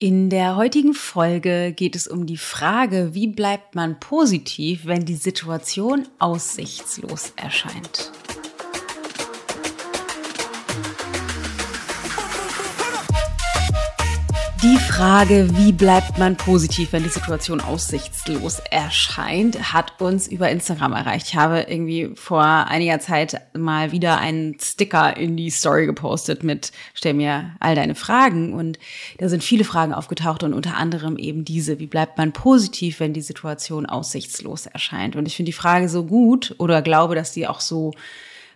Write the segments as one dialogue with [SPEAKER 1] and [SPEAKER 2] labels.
[SPEAKER 1] In der heutigen Folge geht es um die Frage, wie bleibt man positiv, wenn die Situation aussichtslos erscheint. Die Frage, wie bleibt man positiv, wenn die Situation aussichtslos erscheint, hat uns über Instagram erreicht. Ich habe irgendwie vor einiger Zeit mal wieder einen Sticker in die Story gepostet mit Stell mir all deine Fragen. Und da sind viele Fragen aufgetaucht und unter anderem eben diese, wie bleibt man positiv, wenn die Situation aussichtslos erscheint? Und ich finde die Frage so gut oder glaube, dass die auch so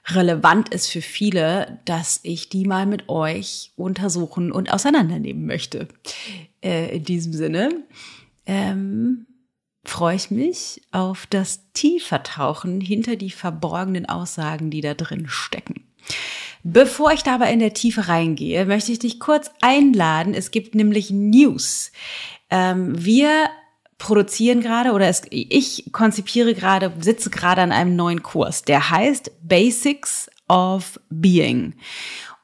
[SPEAKER 1] relevant ist für viele, dass ich die mal mit euch untersuchen und auseinandernehmen möchte. Äh, in diesem Sinne ähm, freue ich mich auf das Tiefertauchen hinter die verborgenen Aussagen, die da drin stecken. Bevor ich dabei in der Tiefe reingehe, möchte ich dich kurz einladen. Es gibt nämlich News. Ähm, wir produzieren gerade oder es, ich konzipiere gerade, sitze gerade an einem neuen Kurs, der heißt Basics of Being.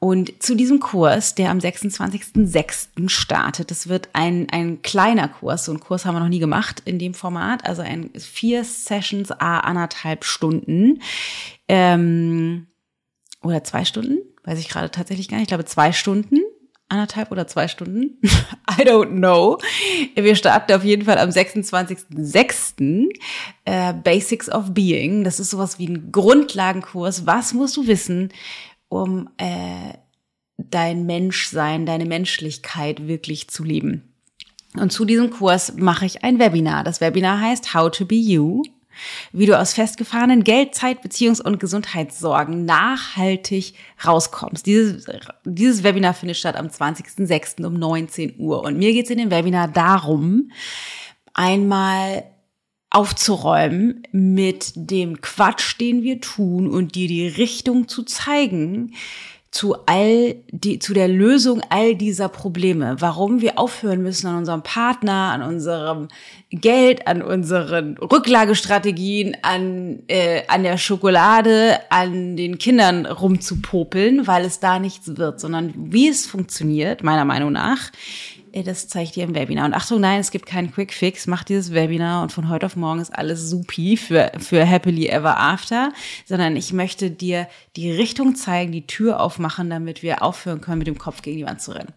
[SPEAKER 1] Und zu diesem Kurs, der am 26.06. startet, das wird ein, ein kleiner Kurs, so einen Kurs haben wir noch nie gemacht in dem Format, also ein vier Sessions, a anderthalb Stunden ähm, oder zwei Stunden, weiß ich gerade tatsächlich gar nicht, ich glaube zwei Stunden anderthalb oder zwei Stunden. I don't know. Wir starten auf jeden Fall am 26.06. Äh, Basics of Being. Das ist sowas wie ein Grundlagenkurs. Was musst du wissen, um äh, dein Menschsein, deine Menschlichkeit wirklich zu leben? Und zu diesem Kurs mache ich ein Webinar. Das Webinar heißt How to Be You wie du aus festgefahrenen Geld-, Zeit-, Beziehungs- und Gesundheitssorgen nachhaltig rauskommst. Dieses, dieses Webinar findet statt am 20.06. um 19 Uhr. Und mir geht es in dem Webinar darum, einmal aufzuräumen mit dem Quatsch, den wir tun und dir die Richtung zu zeigen, zu all die, zu der Lösung all dieser Probleme. Warum wir aufhören müssen an unserem Partner, an unserem Geld, an unseren Rücklagestrategien, an, äh, an der Schokolade, an den Kindern rumzupopeln, weil es da nichts wird, sondern wie es funktioniert, meiner Meinung nach, das zeige ich dir im Webinar. Und Achtung, nein, es gibt keinen Quick Fix. Mach dieses Webinar und von heute auf morgen ist alles supi für, für Happily Ever After, sondern ich möchte dir die Richtung zeigen, die Tür aufmachen, damit wir aufhören können, mit dem Kopf gegen die Wand zu rennen.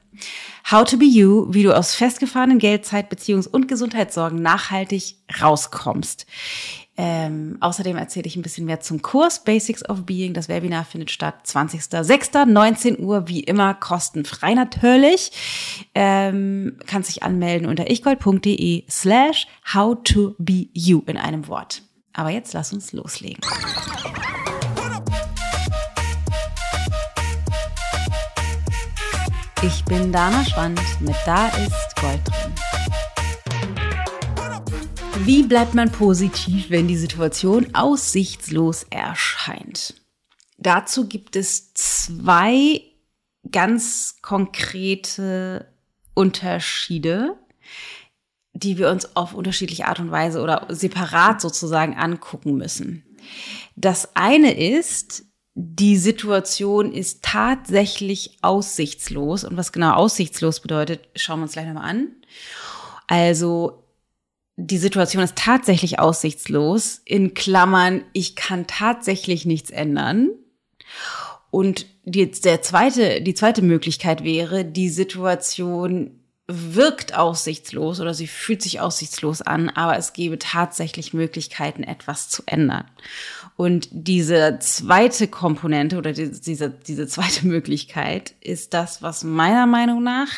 [SPEAKER 1] How to be you, wie du aus festgefahrenen Geldzeit, Beziehungs- und Gesundheitssorgen nachhaltig rauskommst. Ähm, außerdem erzähle ich ein bisschen mehr zum Kurs Basics of Being. Das Webinar findet statt 20.06. Uhr, wie immer kostenfrei natürlich. Ähm, kannst dich anmelden unter ichgold.de slash how to be you in einem Wort. Aber jetzt lass uns loslegen. Ich bin Dana Schwand mit Da ist Gold drin. Wie bleibt man positiv, wenn die Situation aussichtslos erscheint? Dazu gibt es zwei ganz konkrete Unterschiede, die wir uns auf unterschiedliche Art und Weise oder separat sozusagen angucken müssen. Das eine ist, die Situation ist tatsächlich aussichtslos. Und was genau aussichtslos bedeutet, schauen wir uns gleich nochmal an. Also die Situation ist tatsächlich aussichtslos. In Klammern, ich kann tatsächlich nichts ändern. Und die, der zweite, die zweite Möglichkeit wäre, die Situation wirkt aussichtslos oder sie fühlt sich aussichtslos an, aber es gäbe tatsächlich Möglichkeiten, etwas zu ändern. Und diese zweite Komponente oder diese, diese zweite Möglichkeit ist das, was meiner Meinung nach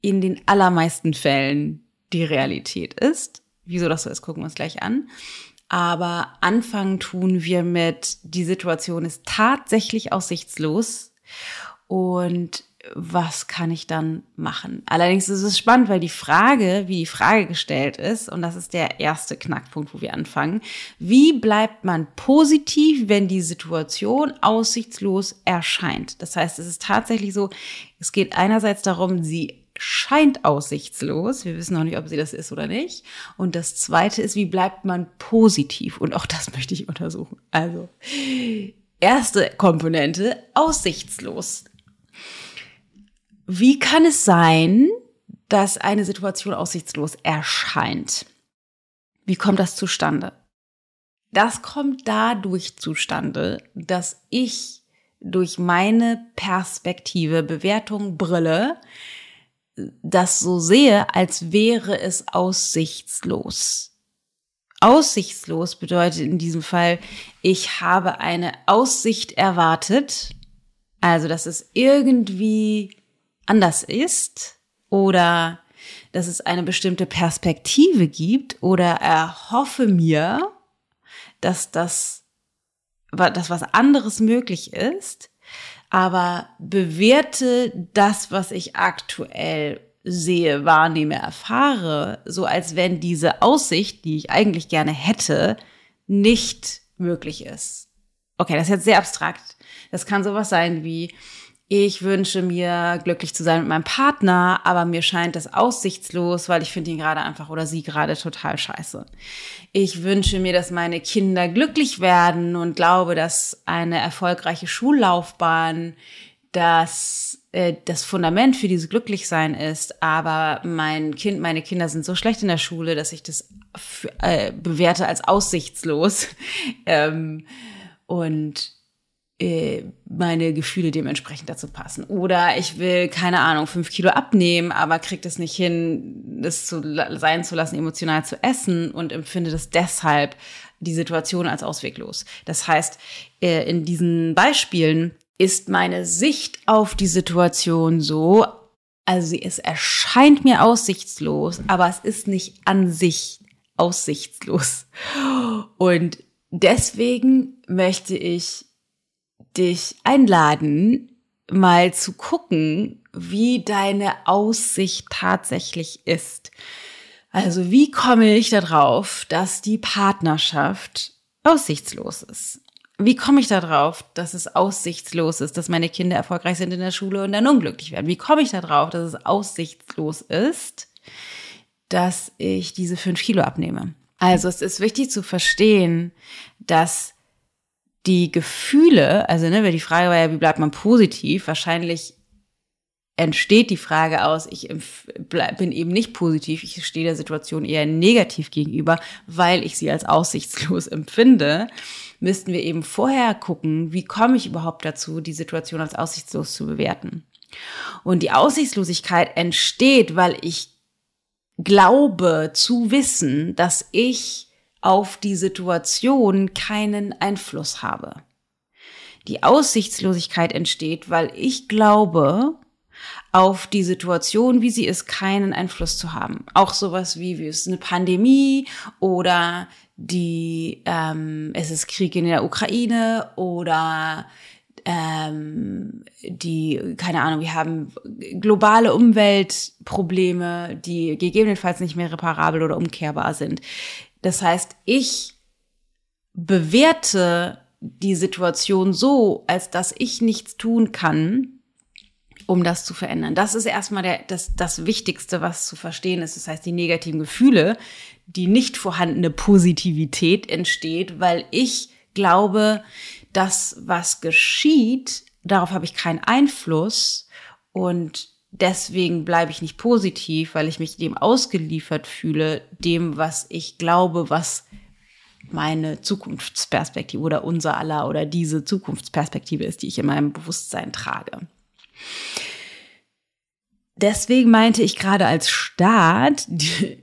[SPEAKER 1] in den allermeisten Fällen die Realität ist. Wieso das so ist, gucken wir uns gleich an. Aber anfangen tun wir mit, die Situation ist tatsächlich aussichtslos und was kann ich dann machen? Allerdings ist es spannend, weil die Frage, wie die Frage gestellt ist, und das ist der erste Knackpunkt, wo wir anfangen, wie bleibt man positiv, wenn die Situation aussichtslos erscheint? Das heißt, es ist tatsächlich so, es geht einerseits darum, sie scheint aussichtslos. Wir wissen noch nicht, ob sie das ist oder nicht. Und das zweite ist, wie bleibt man positiv? Und auch das möchte ich untersuchen. Also, erste Komponente, aussichtslos. Wie kann es sein, dass eine Situation aussichtslos erscheint. Wie kommt das zustande? Das kommt dadurch zustande, dass ich durch meine Perspektive, Bewertung, Brille das so sehe, als wäre es aussichtslos. Aussichtslos bedeutet in diesem Fall, ich habe eine Aussicht erwartet, also dass es irgendwie anders ist oder dass es eine bestimmte Perspektive gibt oder erhoffe mir, dass das, dass was anderes möglich ist, aber bewerte das, was ich aktuell sehe, wahrnehme, erfahre, so als wenn diese Aussicht, die ich eigentlich gerne hätte, nicht möglich ist. Okay, das ist jetzt sehr abstrakt. Das kann sowas sein wie, ich wünsche mir glücklich zu sein mit meinem Partner, aber mir scheint das aussichtslos, weil ich finde ihn gerade einfach oder sie gerade total scheiße. Ich wünsche mir, dass meine Kinder glücklich werden und glaube, dass eine erfolgreiche Schullaufbahn das äh, das Fundament für dieses Glücklichsein ist, aber mein Kind, meine Kinder sind so schlecht in der Schule, dass ich das für, äh, bewerte als aussichtslos ähm, und meine Gefühle dementsprechend dazu passen. Oder ich will, keine Ahnung, fünf Kilo abnehmen, aber krieg das nicht hin, das zu, sein zu lassen, emotional zu essen und empfinde das deshalb die Situation als ausweglos. Das heißt, äh, in diesen Beispielen ist meine Sicht auf die Situation so, also es erscheint mir aussichtslos, aber es ist nicht an sich aussichtslos. Und deswegen möchte ich dich einladen, mal zu gucken, wie deine Aussicht tatsächlich ist. Also wie komme ich darauf, dass die Partnerschaft aussichtslos ist? Wie komme ich darauf, dass es aussichtslos ist, dass meine Kinder erfolgreich sind in der Schule und dann unglücklich werden? Wie komme ich darauf, dass es aussichtslos ist, dass ich diese fünf Kilo abnehme? Also es ist wichtig zu verstehen, dass die Gefühle, also ne, weil die Frage war ja, wie bleibt man positiv? Wahrscheinlich entsteht die Frage aus, ich bin eben nicht positiv, ich stehe der Situation eher negativ gegenüber, weil ich sie als aussichtslos empfinde, müssten wir eben vorher gucken, wie komme ich überhaupt dazu, die Situation als aussichtslos zu bewerten. Und die Aussichtslosigkeit entsteht, weil ich glaube zu wissen, dass ich auf die Situation keinen Einfluss habe. Die Aussichtslosigkeit entsteht, weil ich glaube, auf die Situation, wie sie ist, keinen Einfluss zu haben. Auch sowas wie, wie es eine Pandemie oder die, ähm, es ist Krieg in der Ukraine oder ähm, die, keine Ahnung, wir haben globale Umweltprobleme, die gegebenenfalls nicht mehr reparabel oder umkehrbar sind. Das heißt, ich bewerte die Situation so, als dass ich nichts tun kann, um das zu verändern. Das ist erstmal der, das, das Wichtigste, was zu verstehen ist. Das heißt, die negativen Gefühle, die nicht vorhandene Positivität entsteht, weil ich glaube, das, was geschieht, darauf habe ich keinen Einfluss und deswegen bleibe ich nicht positiv, weil ich mich dem ausgeliefert fühle, dem, was ich glaube, was meine Zukunftsperspektive oder unser aller oder diese Zukunftsperspektive ist, die ich in meinem Bewusstsein trage. Deswegen meinte ich gerade als Staat, die,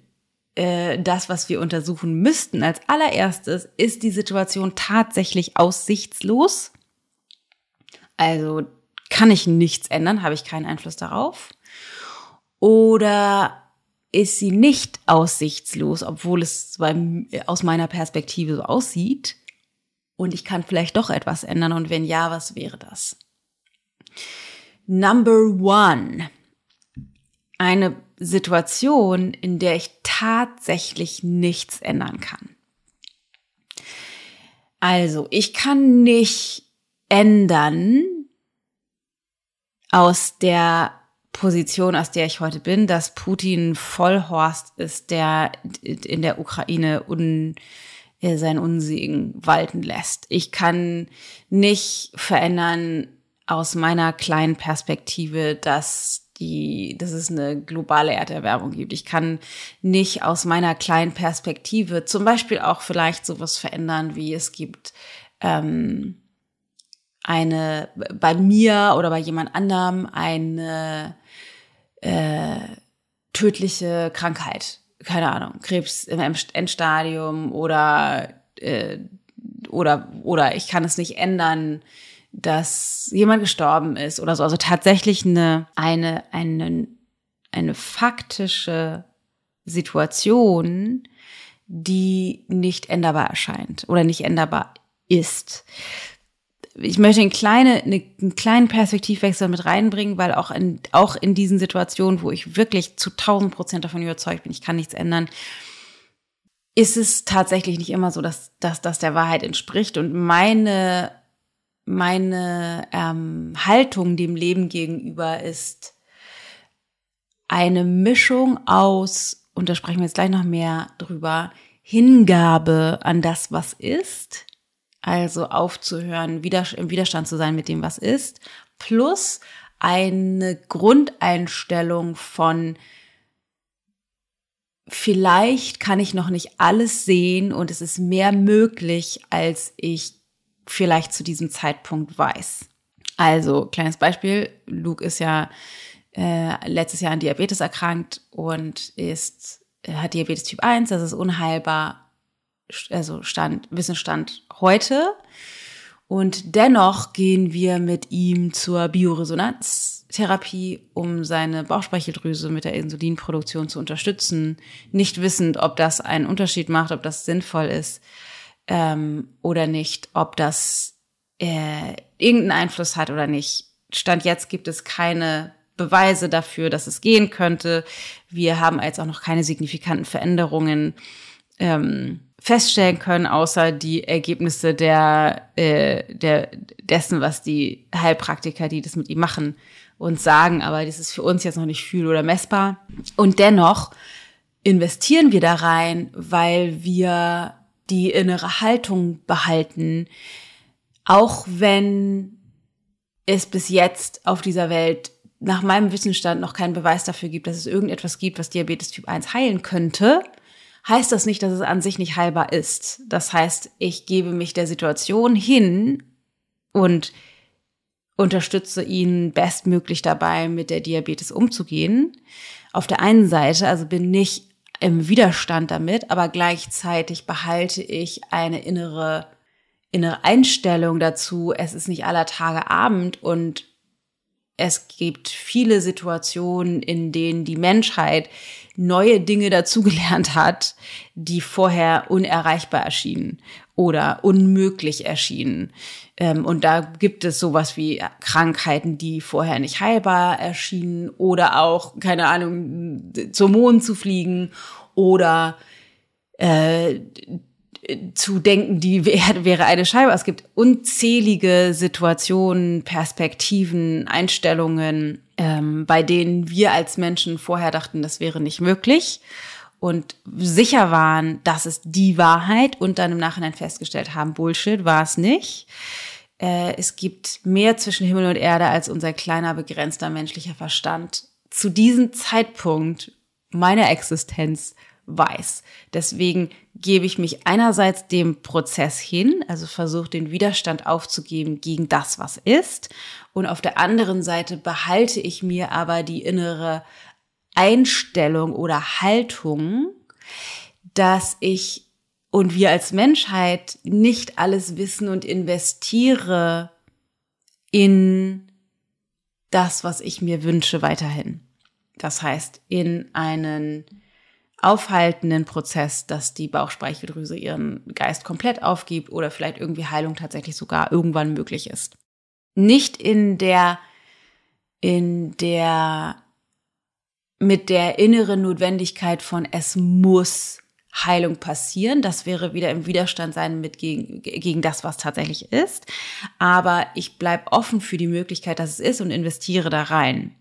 [SPEAKER 1] äh, das, was wir untersuchen müssten als allererstes, ist die Situation tatsächlich aussichtslos? Also kann ich nichts ändern? Habe ich keinen Einfluss darauf? Oder ist sie nicht aussichtslos, obwohl es beim, aus meiner Perspektive so aussieht? Und ich kann vielleicht doch etwas ändern. Und wenn ja, was wäre das? Number one. Eine Situation, in der ich tatsächlich nichts ändern kann. Also, ich kann nicht ändern, aus der Position, aus der ich heute bin, dass Putin Vollhorst ist, der in der Ukraine un, äh, sein Unsegen walten lässt. Ich kann nicht verändern aus meiner kleinen Perspektive, dass die, dass es eine globale Erderwärmung gibt. Ich kann nicht aus meiner kleinen Perspektive zum Beispiel auch vielleicht sowas verändern, wie es gibt ähm, eine bei mir oder bei jemand anderem eine äh, tödliche Krankheit. Keine Ahnung, Krebs im Endstadium oder äh, oder oder ich kann es nicht ändern, dass jemand gestorben ist oder so. Also tatsächlich eine eine eine eine faktische Situation, die nicht änderbar erscheint oder nicht änderbar ist ich möchte eine kleine, eine, einen kleinen Perspektivwechsel mit reinbringen, weil auch in, auch in diesen Situationen, wo ich wirklich zu 1000 Prozent davon überzeugt bin, ich kann nichts ändern, ist es tatsächlich nicht immer so, dass, dass das der Wahrheit entspricht. Und meine, meine ähm, Haltung dem Leben gegenüber ist eine Mischung aus, und da sprechen wir jetzt gleich noch mehr drüber, Hingabe an das, was ist also aufzuhören, im Widerstand zu sein mit dem, was ist, plus eine Grundeinstellung von vielleicht kann ich noch nicht alles sehen und es ist mehr möglich, als ich vielleicht zu diesem Zeitpunkt weiß. Also, kleines Beispiel, Luke ist ja äh, letztes Jahr an Diabetes erkrankt und ist, hat Diabetes Typ 1, das ist unheilbar also Stand, Wissensstand heute. Und dennoch gehen wir mit ihm zur Bioresonanztherapie, um seine Bauchspeicheldrüse mit der Insulinproduktion zu unterstützen, nicht wissend, ob das einen Unterschied macht, ob das sinnvoll ist ähm, oder nicht, ob das äh, irgendeinen Einfluss hat oder nicht. Stand jetzt gibt es keine Beweise dafür, dass es gehen könnte. Wir haben jetzt auch noch keine signifikanten Veränderungen ähm, feststellen können, außer die Ergebnisse der, äh, der dessen, was die Heilpraktiker, die das mit ihm machen, uns sagen. Aber das ist für uns jetzt noch nicht fühl- oder messbar. Und dennoch investieren wir da rein, weil wir die innere Haltung behalten, auch wenn es bis jetzt auf dieser Welt nach meinem Wissensstand noch keinen Beweis dafür gibt, dass es irgendetwas gibt, was Diabetes Typ 1 heilen könnte heißt das nicht, dass es an sich nicht heilbar ist. Das heißt, ich gebe mich der Situation hin und unterstütze ihn bestmöglich dabei, mit der Diabetes umzugehen. Auf der einen Seite, also bin nicht im Widerstand damit, aber gleichzeitig behalte ich eine innere, innere Einstellung dazu, es ist nicht aller Tage Abend und es gibt viele Situationen, in denen die Menschheit neue Dinge dazugelernt hat, die vorher unerreichbar erschienen oder unmöglich erschienen. Ähm, und da gibt es sowas wie Krankheiten, die vorher nicht heilbar erschienen oder auch, keine Ahnung, zum Mond zu fliegen oder äh, zu denken, die Erde wäre eine Scheibe. Es gibt unzählige Situationen, Perspektiven, Einstellungen, ähm, bei denen wir als Menschen vorher dachten, das wäre nicht möglich und sicher waren, das ist die Wahrheit und dann im Nachhinein festgestellt haben, Bullshit war es nicht. Äh, es gibt mehr zwischen Himmel und Erde als unser kleiner, begrenzter menschlicher Verstand zu diesem Zeitpunkt meiner Existenz weiß. Deswegen gebe ich mich einerseits dem Prozess hin, also versuche den Widerstand aufzugeben gegen das, was ist. Und auf der anderen Seite behalte ich mir aber die innere Einstellung oder Haltung, dass ich und wir als Menschheit nicht alles wissen und investiere in das, was ich mir wünsche weiterhin. Das heißt, in einen aufhaltenden Prozess, dass die Bauchspeicheldrüse ihren Geist komplett aufgibt oder vielleicht irgendwie Heilung tatsächlich sogar irgendwann möglich ist. Nicht in der, in der, mit der inneren Notwendigkeit von es muss Heilung passieren. Das wäre wieder im Widerstand sein mit gegen, gegen das, was tatsächlich ist. Aber ich bleib offen für die Möglichkeit, dass es ist und investiere da rein.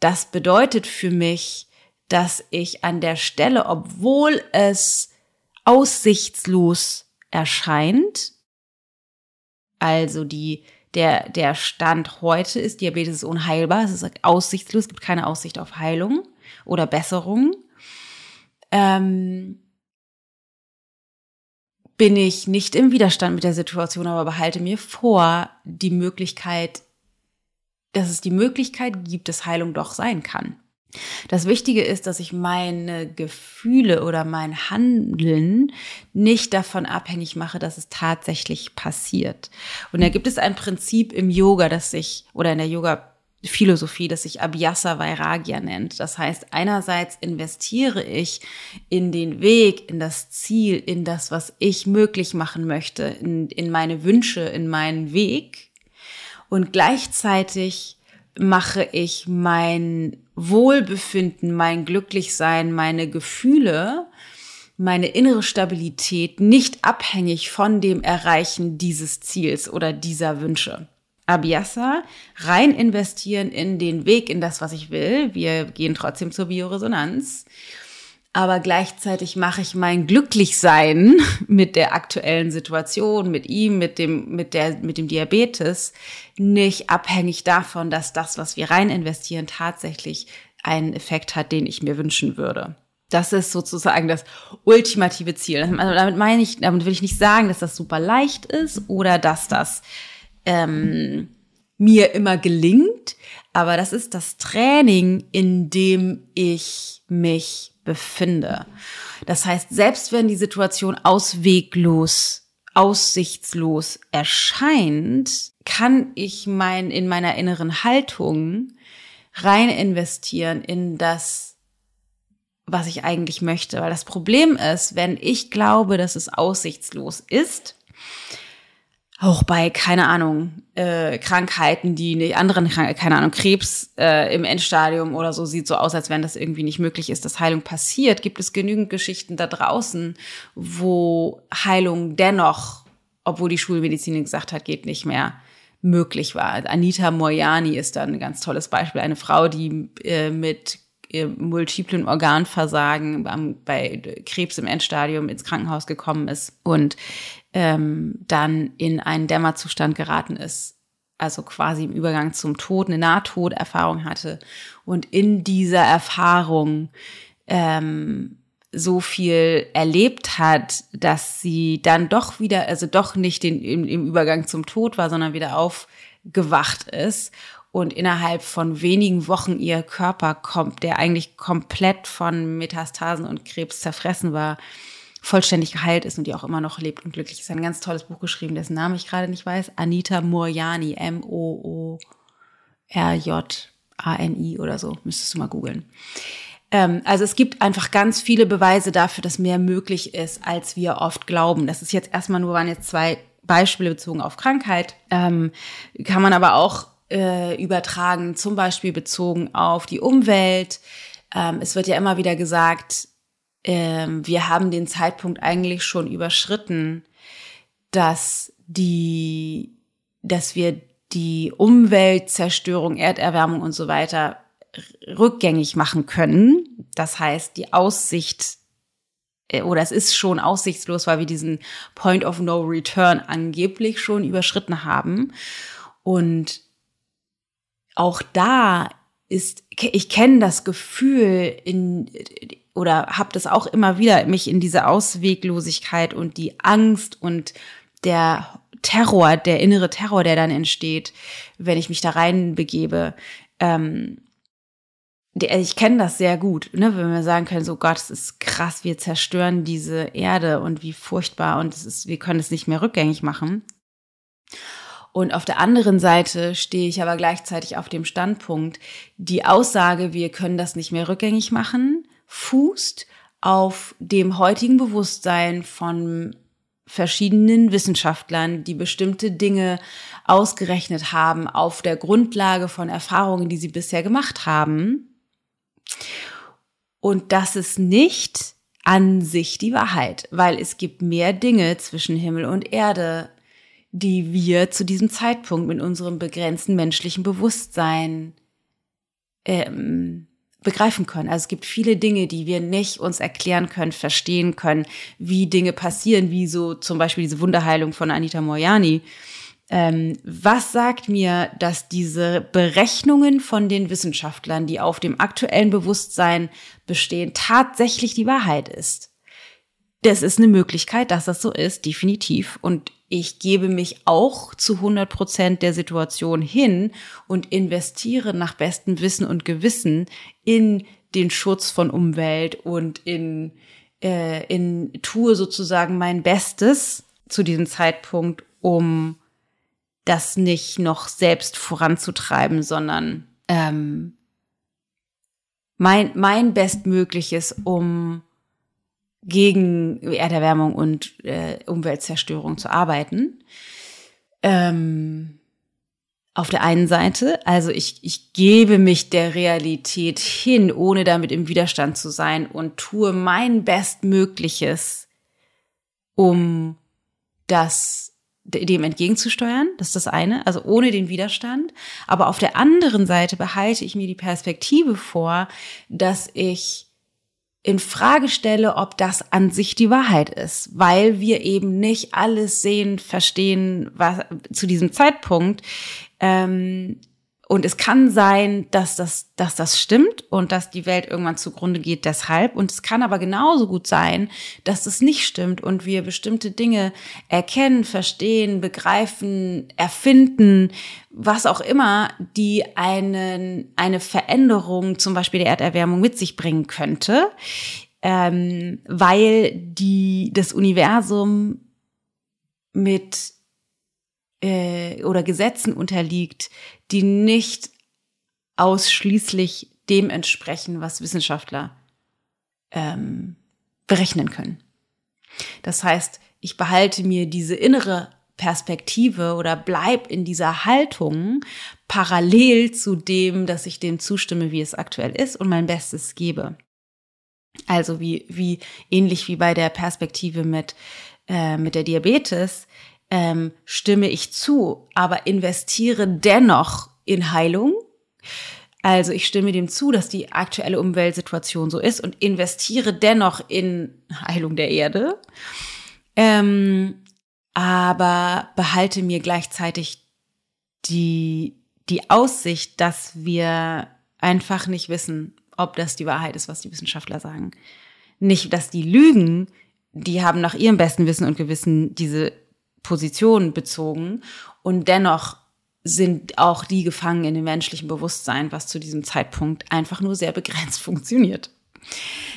[SPEAKER 1] Das bedeutet für mich, dass ich an der Stelle, obwohl es aussichtslos erscheint, also die der, der Stand heute ist, Diabetes ist unheilbar, es ist aussichtslos, es gibt keine Aussicht auf Heilung oder Besserung. Ähm, bin ich nicht im Widerstand mit der Situation, aber behalte mir vor, die Möglichkeit, dass es die Möglichkeit gibt, dass Heilung doch sein kann. Das Wichtige ist, dass ich meine Gefühle oder mein Handeln nicht davon abhängig mache, dass es tatsächlich passiert. Und da gibt es ein Prinzip im Yoga, das sich, oder in der Yoga Philosophie, das sich Abhyasa Vairagya nennt. Das heißt, einerseits investiere ich in den Weg, in das Ziel, in das, was ich möglich machen möchte, in, in meine Wünsche, in meinen Weg. Und gleichzeitig mache ich mein Wohlbefinden, mein Glücklichsein, meine Gefühle, meine innere Stabilität nicht abhängig von dem Erreichen dieses Ziels oder dieser Wünsche. Abhyasa, rein investieren in den Weg, in das, was ich will. Wir gehen trotzdem zur Bioresonanz. Aber gleichzeitig mache ich mein Glücklichsein mit der aktuellen Situation, mit ihm, mit dem, mit der, mit dem Diabetes nicht abhängig davon, dass das, was wir rein investieren, tatsächlich einen Effekt hat, den ich mir wünschen würde. Das ist sozusagen das ultimative Ziel. Also damit meine ich, damit will ich nicht sagen, dass das super leicht ist oder dass das ähm, mir immer gelingt, aber das ist das Training, in dem ich mich befinde. Das heißt, selbst wenn die Situation ausweglos, aussichtslos erscheint, kann ich mein, in meiner inneren Haltung rein investieren in das, was ich eigentlich möchte. Weil das Problem ist, wenn ich glaube, dass es aussichtslos ist, auch bei, keine Ahnung, äh, Krankheiten, die nicht anderen keine Ahnung, Krebs äh, im Endstadium oder so sieht so aus, als wenn das irgendwie nicht möglich ist, dass Heilung passiert, gibt es genügend Geschichten da draußen, wo Heilung dennoch, obwohl die Schulmedizin gesagt hat, geht nicht mehr, möglich war. Anita Moyani ist da ein ganz tolles Beispiel, eine Frau, die äh, mit äh, multiplen Organversagen beim, bei Krebs im Endstadium ins Krankenhaus gekommen ist und ähm, dann in einen Dämmerzustand geraten ist, also quasi im Übergang zum Tod, eine Nahtoderfahrung hatte und in dieser Erfahrung ähm, so viel erlebt hat, dass sie dann doch wieder, also doch nicht den, im, im Übergang zum Tod war, sondern wieder aufgewacht ist und innerhalb von wenigen Wochen ihr Körper kommt, der eigentlich komplett von Metastasen und Krebs zerfressen war, vollständig geheilt ist und die auch immer noch lebt und glücklich ist. Ein ganz tolles Buch geschrieben, dessen Namen ich gerade nicht weiß. Anita Moriani, M-O-O-R-J-A-N-I oder so. Müsstest du mal googeln. Ähm, also es gibt einfach ganz viele Beweise dafür, dass mehr möglich ist, als wir oft glauben. Das ist jetzt erstmal nur, waren jetzt zwei Beispiele bezogen auf Krankheit. Ähm, kann man aber auch äh, übertragen, zum Beispiel bezogen auf die Umwelt. Ähm, es wird ja immer wieder gesagt, ähm, wir haben den Zeitpunkt eigentlich schon überschritten, dass die, dass wir die Umweltzerstörung, Erderwärmung und so weiter rückgängig machen können. Das heißt, die Aussicht äh, oder es ist schon aussichtslos, weil wir diesen Point of No Return angeblich schon überschritten haben. Und auch da ist, ich kenne das Gefühl in, oder habe das auch immer wieder, mich in diese Ausweglosigkeit und die Angst und der Terror, der innere Terror, der dann entsteht, wenn ich mich da reinbegebe. Ähm, ich kenne das sehr gut, ne? wenn wir sagen können, so Gott, es ist krass, wir zerstören diese Erde und wie furchtbar und es ist, wir können es nicht mehr rückgängig machen. Und auf der anderen Seite stehe ich aber gleichzeitig auf dem Standpunkt, die Aussage, wir können das nicht mehr rückgängig machen, fußt auf dem heutigen Bewusstsein von verschiedenen Wissenschaftlern, die bestimmte Dinge ausgerechnet haben auf der Grundlage von Erfahrungen, die sie bisher gemacht haben. Und das ist nicht an sich die Wahrheit, weil es gibt mehr Dinge zwischen Himmel und Erde, die wir zu diesem Zeitpunkt mit unserem begrenzten menschlichen Bewusstsein ähm, begreifen können. Also es gibt viele Dinge, die wir nicht uns erklären können, verstehen können, wie Dinge passieren, wie so zum Beispiel diese Wunderheilung von Anita Moyani. Ähm, was sagt mir, dass diese Berechnungen von den Wissenschaftlern, die auf dem aktuellen Bewusstsein bestehen, tatsächlich die Wahrheit ist? Das ist eine Möglichkeit, dass das so ist, definitiv. Und ich gebe mich auch zu 100 Prozent der Situation hin und investiere nach bestem Wissen und Gewissen in den Schutz von Umwelt und in, äh, in tue sozusagen mein Bestes zu diesem Zeitpunkt, um das nicht noch selbst voranzutreiben, sondern ähm, mein, mein Bestmögliches, um gegen Erderwärmung und äh, Umweltzerstörung zu arbeiten. Ähm, auf der einen Seite, also ich, ich gebe mich der Realität hin, ohne damit im Widerstand zu sein und tue mein Bestmögliches, um das dem entgegenzusteuern. Das ist das eine, also ohne den Widerstand. Aber auf der anderen Seite behalte ich mir die Perspektive vor, dass ich in Frage stelle, ob das an sich die Wahrheit ist, weil wir eben nicht alles sehen, verstehen, was zu diesem Zeitpunkt. Ähm, und es kann sein, dass das, dass das stimmt und dass die Welt irgendwann zugrunde geht deshalb. Und es kann aber genauso gut sein, dass das nicht stimmt und wir bestimmte Dinge erkennen, verstehen, begreifen, erfinden, was auch immer, die einen, eine Veränderung zum Beispiel der Erderwärmung mit sich bringen könnte, ähm, weil die, das Universum mit äh, oder Gesetzen unterliegt, die nicht ausschließlich dem entsprechen, was Wissenschaftler ähm, berechnen können. Das heißt, ich behalte mir diese innere Perspektive oder bleib in dieser Haltung parallel zu dem, dass ich dem zustimme, wie es aktuell ist und mein Bestes gebe. Also wie, wie ähnlich wie bei der Perspektive mit, äh, mit der Diabetes ähm, stimme ich zu, aber investiere dennoch in Heilung. Also ich stimme dem zu, dass die aktuelle Umweltsituation so ist und investiere dennoch in Heilung der Erde. Ähm, aber behalte mir gleichzeitig die, die Aussicht, dass wir einfach nicht wissen, ob das die Wahrheit ist, was die Wissenschaftler sagen. Nicht, dass die lügen, die haben nach ihrem besten Wissen und Gewissen diese Position bezogen und dennoch sind auch die gefangen in dem menschlichen Bewusstsein, was zu diesem Zeitpunkt einfach nur sehr begrenzt funktioniert.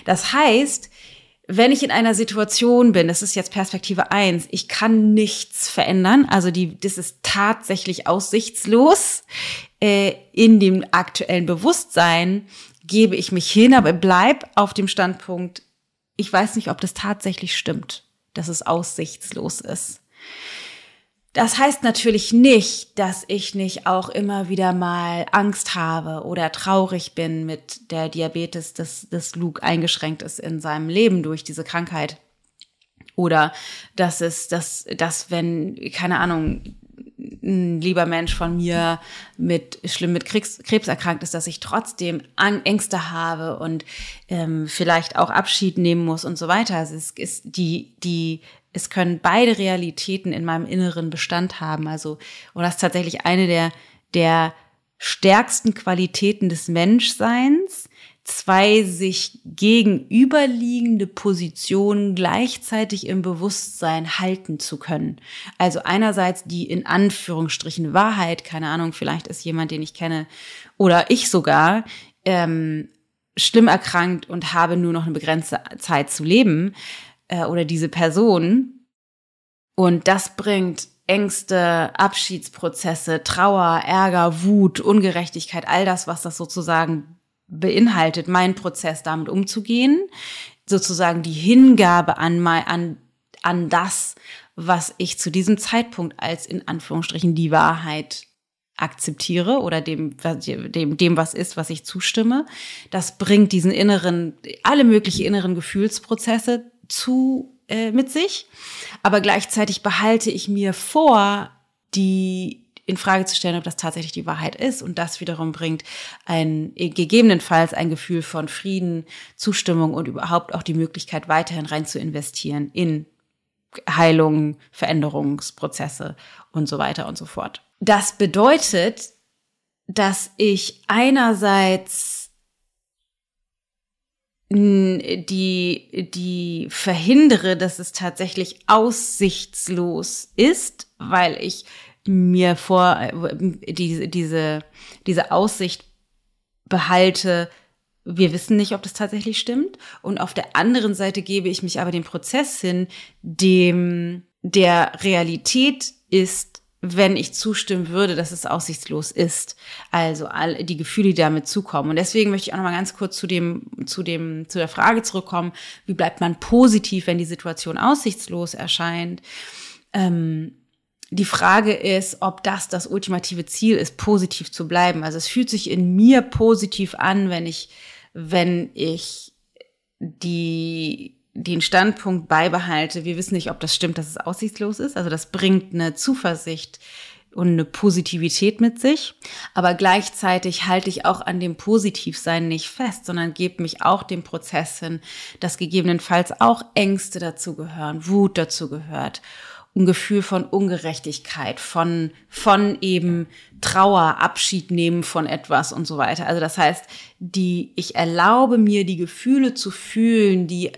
[SPEAKER 1] Das heißt, wenn ich in einer Situation bin, das ist jetzt Perspektive eins, ich kann nichts verändern, also die, das ist tatsächlich aussichtslos, äh, in dem aktuellen Bewusstsein gebe ich mich hin, aber bleib auf dem Standpunkt, ich weiß nicht, ob das tatsächlich stimmt, dass es aussichtslos ist. Das heißt natürlich nicht, dass ich nicht auch immer wieder mal Angst habe oder traurig bin mit der Diabetes, dass, dass Luke eingeschränkt ist in seinem Leben durch diese Krankheit. Oder dass es, dass, dass wenn, keine Ahnung, ein lieber Mensch von mir mit schlimm mit Krebs, Krebs erkrankt ist, dass ich trotzdem Ängste habe und ähm, vielleicht auch Abschied nehmen muss und so weiter. Also es ist die die es können beide Realitäten in meinem inneren Bestand haben. Also, und das ist tatsächlich eine der, der stärksten Qualitäten des Menschseins, zwei sich gegenüberliegende Positionen gleichzeitig im Bewusstsein halten zu können. Also einerseits die in Anführungsstrichen Wahrheit, keine Ahnung, vielleicht ist jemand, den ich kenne, oder ich sogar, ähm, schlimm erkrankt und habe nur noch eine begrenzte Zeit zu leben äh, oder diese Person. Und das bringt Ängste, Abschiedsprozesse, Trauer, Ärger, Wut, Ungerechtigkeit, all das, was das sozusagen beinhaltet, mein Prozess damit umzugehen, sozusagen die Hingabe an, an, an das, was ich zu diesem Zeitpunkt als in Anführungsstrichen die Wahrheit akzeptiere oder dem, dem, dem, was ist, was ich zustimme. Das bringt diesen inneren, alle möglichen inneren Gefühlsprozesse zu äh, mit sich, aber gleichzeitig behalte ich mir vor, die in Frage zu stellen, ob das tatsächlich die Wahrheit ist. Und das wiederum bringt ein gegebenenfalls ein Gefühl von Frieden, Zustimmung und überhaupt auch die Möglichkeit, weiterhin rein zu investieren in Heilung, Veränderungsprozesse und so weiter und so fort. Das bedeutet, dass ich einerseits die, die verhindere, dass es tatsächlich aussichtslos ist, weil ich mir vor diese, diese, diese Aussicht behalte, wir wissen nicht, ob das tatsächlich stimmt. Und auf der anderen Seite gebe ich mich aber dem Prozess hin, dem der Realität ist, wenn ich zustimmen würde, dass es aussichtslos ist. Also all die Gefühle, die damit zukommen. Und deswegen möchte ich auch noch mal ganz kurz zu dem, zu dem, zu der Frage zurückkommen, wie bleibt man positiv, wenn die Situation aussichtslos erscheint? Ähm, die Frage ist, ob das das ultimative Ziel ist, positiv zu bleiben. Also es fühlt sich in mir positiv an, wenn ich, wenn ich die, den Standpunkt beibehalte. Wir wissen nicht, ob das stimmt, dass es aussichtslos ist. Also das bringt eine Zuversicht und eine Positivität mit sich. Aber gleichzeitig halte ich auch an dem Positivsein nicht fest, sondern gebe mich auch dem Prozess hin, dass gegebenenfalls auch Ängste dazu gehören, Wut dazu gehört ein Gefühl von Ungerechtigkeit, von, von eben Trauer, Abschied nehmen von etwas und so weiter. Also das heißt, die, ich erlaube mir die Gefühle zu fühlen, die,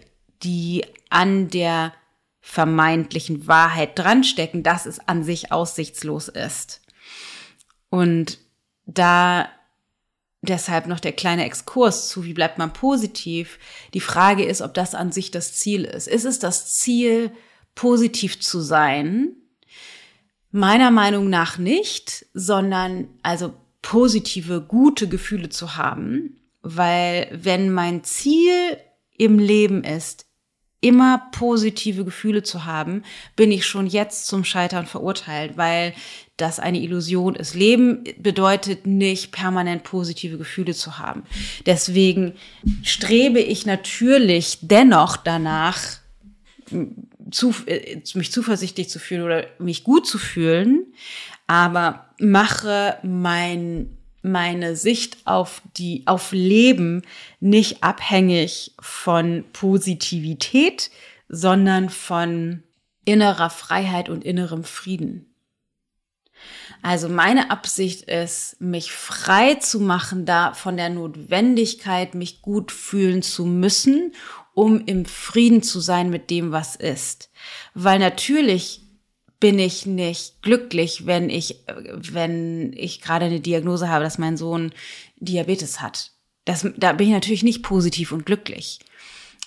[SPEAKER 1] die an der vermeintlichen Wahrheit dranstecken, dass es an sich aussichtslos ist. Und da deshalb noch der kleine Exkurs zu, wie bleibt man positiv? Die Frage ist, ob das an sich das Ziel ist. Ist es das Ziel, positiv zu sein? Meiner Meinung nach nicht, sondern also positive, gute Gefühle zu haben, weil wenn mein Ziel im Leben ist, immer positive Gefühle zu haben, bin ich schon jetzt zum Scheitern verurteilt, weil das eine Illusion ist. Leben bedeutet nicht permanent positive Gefühle zu haben. Deswegen strebe ich natürlich dennoch danach, zu, äh, mich zuversichtlich zu fühlen oder mich gut zu fühlen, aber mache mein, meine Sicht auf die, auf Leben nicht abhängig von Positivität, sondern von innerer Freiheit und innerem Frieden. Also meine Absicht ist, mich frei zu machen da von der Notwendigkeit, mich gut fühlen zu müssen um im Frieden zu sein mit dem, was ist. Weil natürlich bin ich nicht glücklich, wenn ich, wenn ich gerade eine Diagnose habe, dass mein Sohn Diabetes hat. Das, da bin ich natürlich nicht positiv und glücklich.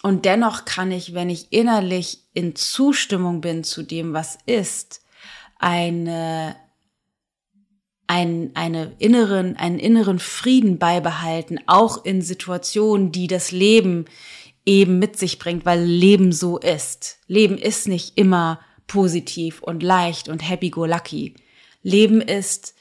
[SPEAKER 1] Und dennoch kann ich, wenn ich innerlich in Zustimmung bin zu dem, was ist, eine, ein, eine inneren, einen inneren Frieden beibehalten, auch in Situationen, die das Leben eben mit sich bringt, weil Leben so ist. Leben ist nicht immer positiv und leicht und happy-go-lucky. Leben ist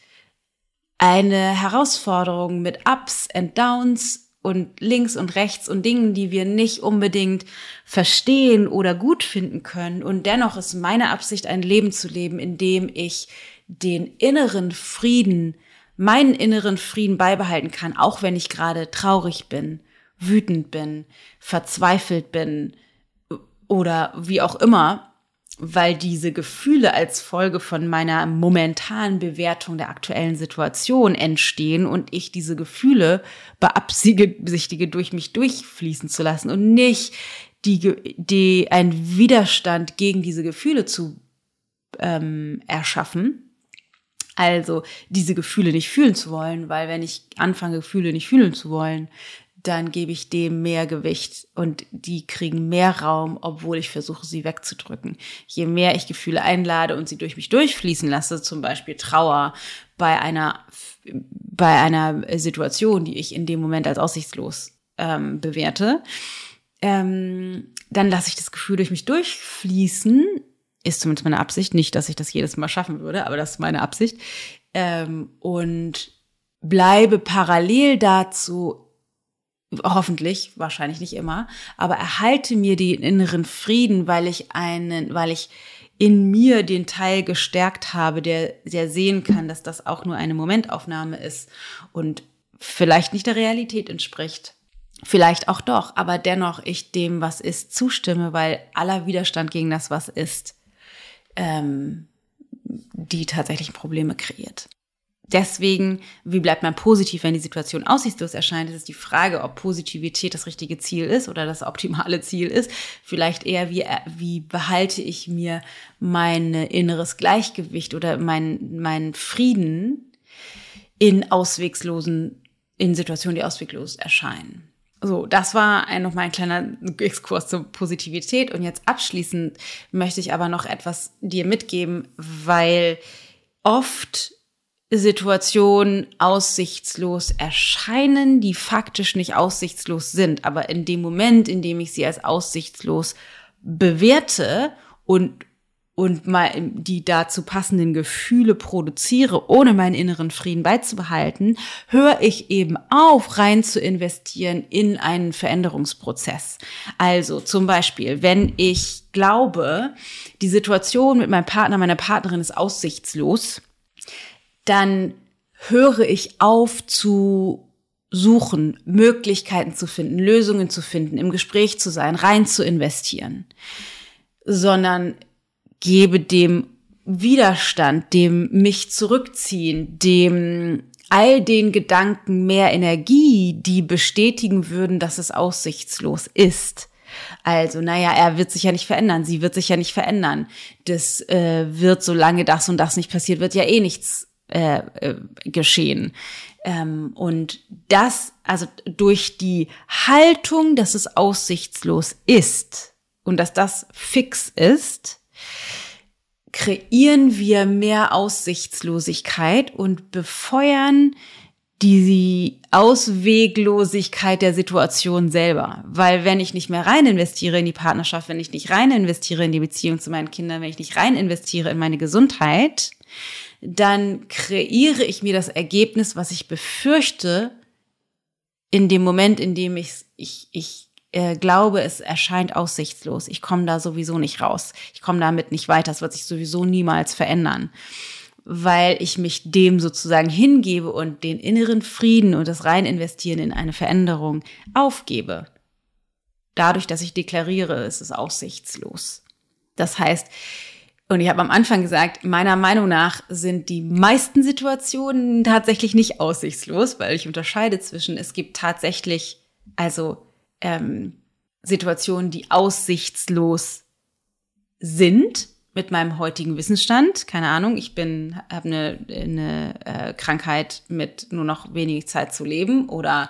[SPEAKER 1] eine Herausforderung mit Ups and Downs und links und rechts und Dingen, die wir nicht unbedingt verstehen oder gut finden können. Und dennoch ist meine Absicht, ein Leben zu leben, in dem ich den inneren Frieden, meinen inneren Frieden beibehalten kann, auch wenn ich gerade traurig bin wütend bin, verzweifelt bin oder wie auch immer, weil diese Gefühle als Folge von meiner momentanen Bewertung der aktuellen Situation entstehen und ich diese Gefühle beabsichtige, durch mich durchfließen zu lassen und nicht die, die ein Widerstand gegen diese Gefühle zu ähm, erschaffen. Also diese Gefühle nicht fühlen zu wollen, weil wenn ich anfange, Gefühle nicht fühlen zu wollen, dann gebe ich dem mehr Gewicht und die kriegen mehr Raum, obwohl ich versuche, sie wegzudrücken. Je mehr ich Gefühle einlade und sie durch mich durchfließen lasse, zum Beispiel Trauer bei einer, bei einer Situation, die ich in dem Moment als aussichtslos ähm, bewerte, ähm, dann lasse ich das Gefühl durch mich durchfließen. Ist zumindest meine Absicht. Nicht, dass ich das jedes Mal schaffen würde, aber das ist meine Absicht. Ähm, und bleibe parallel dazu hoffentlich, wahrscheinlich nicht immer, aber erhalte mir den inneren Frieden, weil ich einen, weil ich in mir den Teil gestärkt habe, der, der sehen kann, dass das auch nur eine Momentaufnahme ist und vielleicht nicht der Realität entspricht. Vielleicht auch doch, aber dennoch ich dem, was ist, zustimme, weil aller Widerstand gegen das, was ist, ähm, die tatsächlich Probleme kreiert. Deswegen, wie bleibt man positiv, wenn die Situation aussichtslos erscheint? Es ist die Frage, ob Positivität das richtige Ziel ist oder das optimale Ziel ist. Vielleicht eher, wie, wie behalte ich mir mein inneres Gleichgewicht oder mein, mein Frieden in auswegslosen, in Situationen, die ausweglos erscheinen. So, das war ein, noch mal ein kleiner Exkurs zur Positivität. Und jetzt abschließend möchte ich aber noch etwas dir mitgeben, weil oft Situationen aussichtslos erscheinen, die faktisch nicht aussichtslos sind. Aber in dem Moment, in dem ich sie als aussichtslos bewerte und und mal die dazu passenden Gefühle produziere, ohne meinen inneren Frieden beizubehalten, höre ich eben auf, rein zu investieren in einen Veränderungsprozess. Also zum Beispiel, wenn ich glaube, die Situation mit meinem Partner, meiner Partnerin ist aussichtslos, dann höre ich auf zu suchen, Möglichkeiten zu finden, Lösungen zu finden, im Gespräch zu sein, rein zu investieren, sondern gebe dem Widerstand, dem mich zurückziehen, dem all den Gedanken mehr Energie, die bestätigen würden, dass es aussichtslos ist. Also, naja, er wird sich ja nicht verändern, sie wird sich ja nicht verändern. Das äh, wird, solange das und das nicht passiert, wird ja eh nichts äh, äh, geschehen. Ähm, und das, also durch die Haltung, dass es aussichtslos ist und dass das fix ist, kreieren wir mehr Aussichtslosigkeit und befeuern die Ausweglosigkeit der Situation selber. Weil wenn ich nicht mehr rein investiere in die Partnerschaft, wenn ich nicht rein investiere in die Beziehung zu meinen Kindern, wenn ich nicht rein investiere in meine Gesundheit, dann kreiere ich mir das Ergebnis, was ich befürchte, in dem Moment, in dem ich, ich, ich äh, glaube, es erscheint aussichtslos. Ich komme da sowieso nicht raus. Ich komme damit nicht weiter. Es wird sich sowieso niemals verändern, weil ich mich dem sozusagen hingebe und den inneren Frieden und das rein investieren in eine Veränderung aufgebe. Dadurch, dass ich deklariere, es ist aussichtslos. Das heißt, und ich habe am Anfang gesagt, meiner Meinung nach sind die meisten Situationen tatsächlich nicht aussichtslos, weil ich unterscheide zwischen, es gibt tatsächlich, also ähm, Situationen, die aussichtslos sind mit meinem heutigen Wissensstand. Keine Ahnung, ich bin habe eine, eine äh, Krankheit mit nur noch wenig Zeit zu leben oder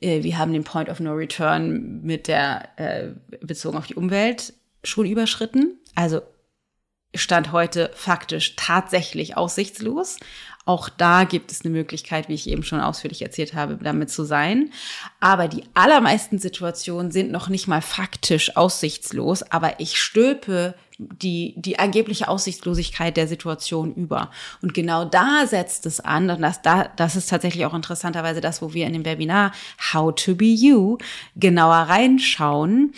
[SPEAKER 1] äh, wir haben den Point of No Return mit der äh, bezogen auf die Umwelt schon überschritten. Also Stand heute faktisch tatsächlich aussichtslos. Auch da gibt es eine Möglichkeit, wie ich eben schon ausführlich erzählt habe, damit zu sein. Aber die allermeisten Situationen sind noch nicht mal faktisch aussichtslos, aber ich stülpe die, die angebliche Aussichtslosigkeit der Situation über. Und genau da setzt es an, und das, da, das ist tatsächlich auch interessanterweise das, wo wir in dem Webinar How to Be You genauer reinschauen.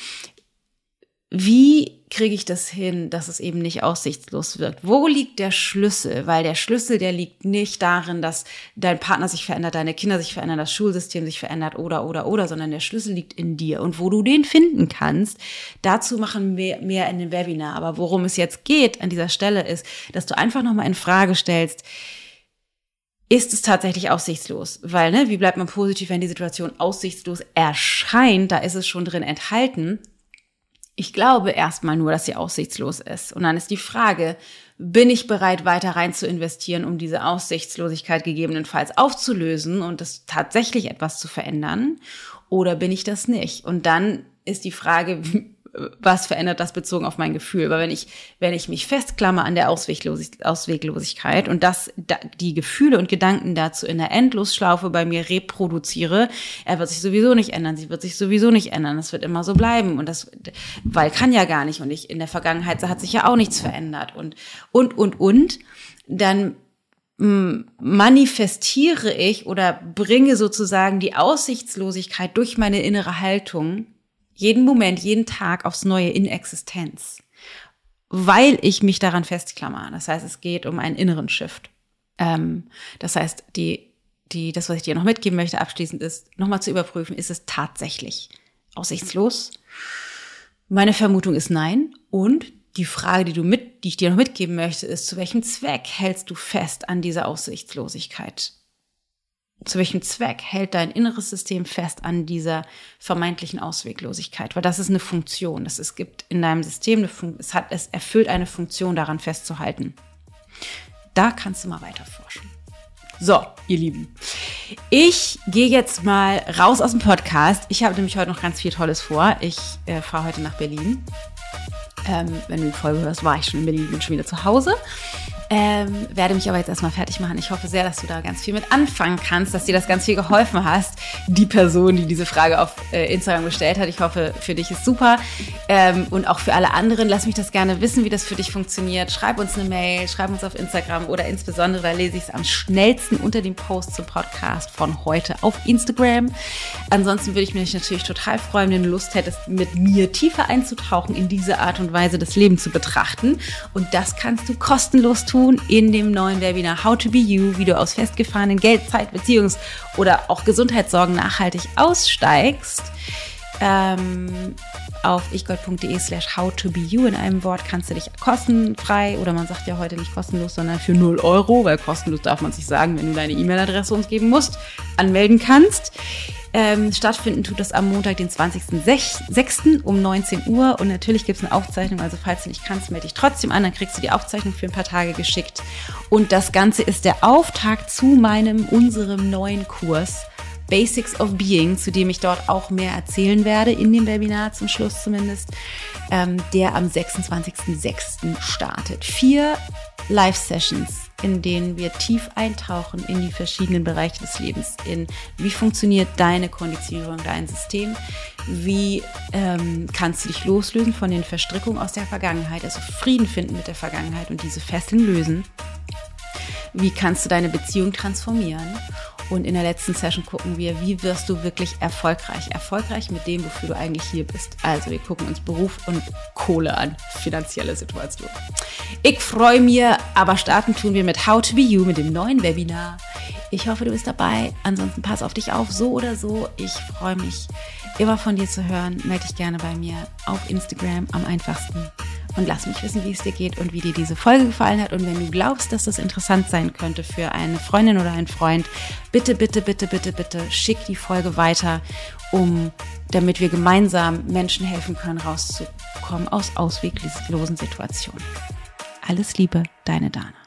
[SPEAKER 1] Wie kriege ich das hin, dass es eben nicht aussichtslos wirkt? Wo liegt der Schlüssel? Weil der Schlüssel, der liegt nicht darin, dass dein Partner sich verändert, deine Kinder sich verändern, das Schulsystem sich verändert oder, oder, oder, sondern der Schlüssel liegt in dir. Und wo du den finden kannst, dazu machen wir mehr in dem Webinar. Aber worum es jetzt geht an dieser Stelle ist, dass du einfach nochmal in Frage stellst, ist es tatsächlich aussichtslos? Weil, ne, wie bleibt man positiv, wenn die Situation aussichtslos erscheint? Da ist es schon drin enthalten. Ich glaube erstmal nur, dass sie aussichtslos ist. Und dann ist die Frage, bin ich bereit, weiter rein zu investieren, um diese Aussichtslosigkeit gegebenenfalls aufzulösen und das tatsächlich etwas zu verändern? Oder bin ich das nicht? Und dann ist die Frage, was verändert das bezogen auf mein Gefühl? Weil wenn ich, wenn ich mich festklammer an der Ausweglos Ausweglosigkeit und das, die Gefühle und Gedanken dazu in der Endlosschlaufe bei mir reproduziere, er wird sich sowieso nicht ändern, sie wird sich sowieso nicht ändern, es wird immer so bleiben und das, weil kann ja gar nicht und ich, in der Vergangenheit hat sich ja auch nichts verändert und, und, und, und, dann mm, manifestiere ich oder bringe sozusagen die Aussichtslosigkeit durch meine innere Haltung jeden Moment, jeden Tag aufs Neue in Existenz, weil ich mich daran festklammer. Das heißt, es geht um einen inneren Shift. Ähm, das heißt, die, die, das, was ich dir noch mitgeben möchte, abschließend ist, nochmal zu überprüfen, ist es tatsächlich aussichtslos? Meine Vermutung ist nein. Und die Frage, die du mit die ich dir noch mitgeben möchte, ist, zu welchem Zweck hältst du fest an dieser Aussichtslosigkeit? Zu welchem Zweck hält dein inneres System fest an dieser vermeintlichen Ausweglosigkeit? Weil das ist eine Funktion. Das es gibt in deinem System, eine es hat, es erfüllt eine Funktion, daran festzuhalten. Da kannst du mal weiter forschen. So, ihr Lieben. Ich gehe jetzt mal raus aus dem Podcast. Ich habe nämlich heute noch ganz viel Tolles vor. Ich äh, fahre heute nach Berlin. Ähm, wenn du die Folge hörst, war ich schon in Berlin, bin schon wieder zu Hause. Ähm, werde mich aber jetzt erstmal fertig machen. Ich hoffe sehr, dass du da ganz viel mit anfangen kannst, dass dir das ganz viel geholfen hast. Die Person, die diese Frage auf äh, Instagram gestellt hat. Ich hoffe, für dich ist super. Ähm, und auch für alle anderen, lass mich das gerne wissen, wie das für dich funktioniert. Schreib uns eine Mail, schreib uns auf Instagram oder insbesondere, da lese ich es am schnellsten unter dem Post zum Podcast von heute auf Instagram. Ansonsten würde ich mich natürlich total freuen, wenn du Lust hättest, mit mir tiefer einzutauchen, in diese Art und Weise das Leben zu betrachten. Und das kannst du kostenlos tun tun in dem neuen Webinar How to Be You, wie du aus festgefahrenen Geld, Zeit, Beziehungs- oder auch Gesundheitssorgen nachhaltig aussteigst. Ähm, auf ichgold.de slash how to be you in einem Wort kannst du dich kostenfrei oder man sagt ja heute nicht kostenlos, sondern für 0 Euro, weil kostenlos darf man sich sagen, wenn du deine E-Mail-Adresse uns geben musst, anmelden kannst. Ähm, stattfinden tut das am Montag, den 20.06. um 19 Uhr. Und natürlich gibt es eine Aufzeichnung. Also falls du nicht kannst, melde dich trotzdem an. Dann kriegst du die Aufzeichnung für ein paar Tage geschickt. Und das Ganze ist der Auftakt zu meinem, unserem neuen Kurs. Basics of Being, zu dem ich dort auch mehr erzählen werde, in dem Webinar zum Schluss zumindest, ähm, der am 26.06. startet. Vier Live-Sessions in denen wir tief eintauchen in die verschiedenen Bereiche des Lebens, in wie funktioniert deine Konditionierung, dein System, wie ähm, kannst du dich loslösen von den Verstrickungen aus der Vergangenheit, also Frieden finden mit der Vergangenheit und diese Fesseln lösen, wie kannst du deine Beziehung transformieren und in der letzten Session gucken wir, wie wirst du wirklich erfolgreich? Erfolgreich mit dem, wofür du eigentlich hier bist. Also wir gucken uns Beruf und Kohle an, finanzielle Situation. Ich freue mich, aber starten tun wir mit How to Be You, mit dem neuen Webinar. Ich hoffe, du bist dabei. Ansonsten pass auf dich auf, so oder so. Ich freue mich, immer von dir zu hören. Melde dich gerne bei mir auf Instagram am einfachsten und lass mich wissen, wie es dir geht und wie dir diese Folge gefallen hat. Und wenn du glaubst, dass das interessant sein könnte für eine Freundin oder einen Freund, bitte, bitte, bitte, bitte, bitte schick die Folge weiter, um damit wir gemeinsam Menschen helfen können, rauszukommen aus ausweglosen Situationen. Alles Liebe, deine Dana.